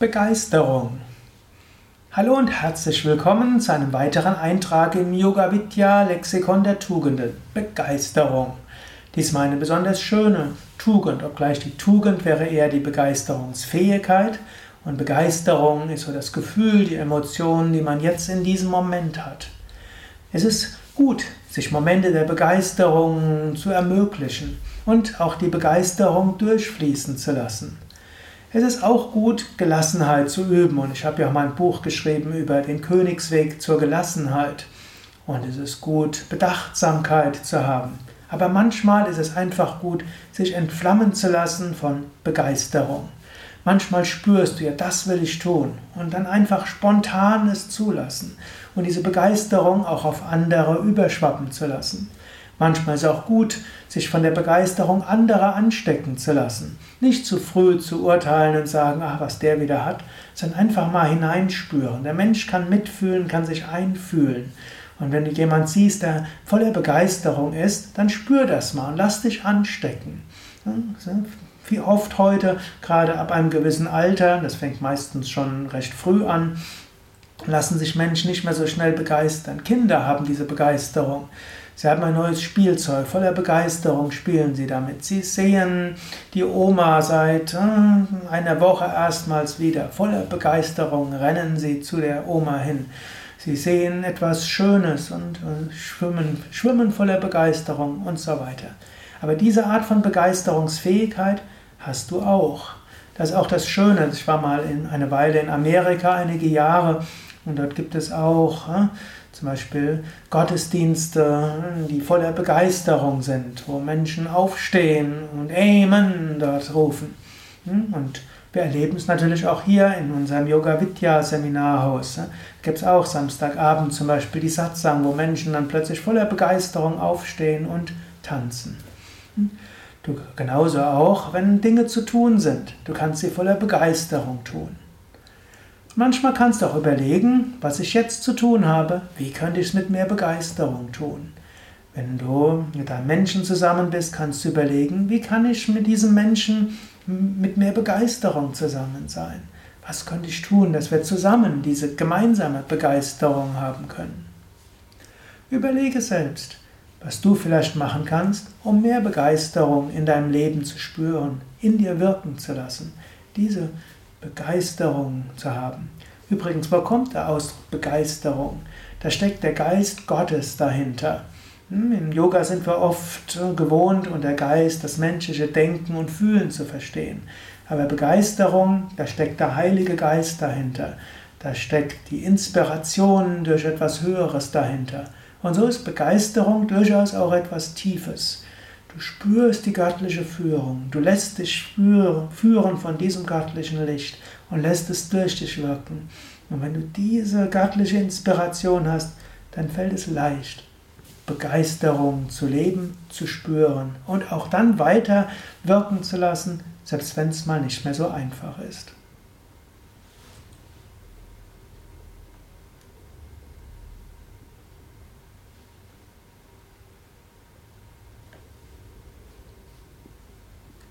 Begeisterung. Hallo und herzlich willkommen zu einem weiteren Eintrag im Yoga Vidya Lexikon der Tugenden. Begeisterung. Diesmal eine besonders schöne Tugend, obgleich die Tugend wäre eher die Begeisterungsfähigkeit und Begeisterung ist so das Gefühl, die Emotionen, die man jetzt in diesem Moment hat. Es ist gut, sich Momente der Begeisterung zu ermöglichen und auch die Begeisterung durchfließen zu lassen. Es ist auch gut, Gelassenheit zu üben. Und ich habe ja auch mal ein Buch geschrieben über den Königsweg zur Gelassenheit. Und es ist gut, Bedachtsamkeit zu haben. Aber manchmal ist es einfach gut, sich entflammen zu lassen von Begeisterung. Manchmal spürst du ja, das will ich tun. Und dann einfach spontan es zulassen. Und diese Begeisterung auch auf andere überschwappen zu lassen. Manchmal ist es auch gut, sich von der Begeisterung anderer anstecken zu lassen. Nicht zu früh zu urteilen und sagen, ach, was der wieder hat, sondern einfach mal hineinspüren. Der Mensch kann mitfühlen, kann sich einfühlen. Und wenn du jemand siehst, der voller Begeisterung ist, dann spür das mal und lass dich anstecken. Wie oft heute, gerade ab einem gewissen Alter, das fängt meistens schon recht früh an, lassen sich Menschen nicht mehr so schnell begeistern. Kinder haben diese Begeisterung. Sie haben ein neues Spielzeug, voller Begeisterung spielen sie damit. Sie sehen die Oma seit äh, einer Woche erstmals wieder. Voller Begeisterung rennen sie zu der Oma hin. Sie sehen etwas Schönes und äh, schwimmen, schwimmen voller Begeisterung und so weiter. Aber diese Art von Begeisterungsfähigkeit hast du auch. Das ist auch das Schöne. Ich war mal in, eine Weile in Amerika, einige Jahre, und dort gibt es auch äh, zum Beispiel Gottesdienste, die voller Begeisterung sind, wo Menschen aufstehen und Amen dort rufen. Hm? Und wir erleben es natürlich auch hier in unserem Yoga Vidya Seminarhaus. Gibt es auch Samstagabend zum Beispiel die Satsang, wo Menschen dann plötzlich voller Begeisterung aufstehen und tanzen. Hm? Du, genauso auch, wenn Dinge zu tun sind. Du kannst sie voller Begeisterung tun. Manchmal kannst du auch überlegen, was ich jetzt zu tun habe, wie könnte ich es mit mehr Begeisterung tun. Wenn du mit einem Menschen zusammen bist, kannst du überlegen, wie kann ich mit diesem Menschen mit mehr Begeisterung zusammen sein. Was könnte ich tun, dass wir zusammen diese gemeinsame Begeisterung haben können. Überlege selbst, was du vielleicht machen kannst, um mehr Begeisterung in deinem Leben zu spüren, in dir wirken zu lassen. Diese Begeisterung zu haben. Übrigens, wo kommt der Ausdruck Begeisterung? Da steckt der Geist Gottes dahinter. Hm, Im Yoga sind wir oft gewohnt, unter Geist das menschliche Denken und Fühlen zu verstehen. Aber Begeisterung, da steckt der Heilige Geist dahinter. Da steckt die Inspiration durch etwas Höheres dahinter. Und so ist Begeisterung durchaus auch etwas Tiefes. Du spürst die göttliche Führung. Du lässt dich führen von diesem göttlichen Licht und lässt es durch dich wirken. Und wenn du diese göttliche Inspiration hast, dann fällt es leicht, Begeisterung zu leben, zu spüren und auch dann weiter wirken zu lassen, selbst wenn es mal nicht mehr so einfach ist.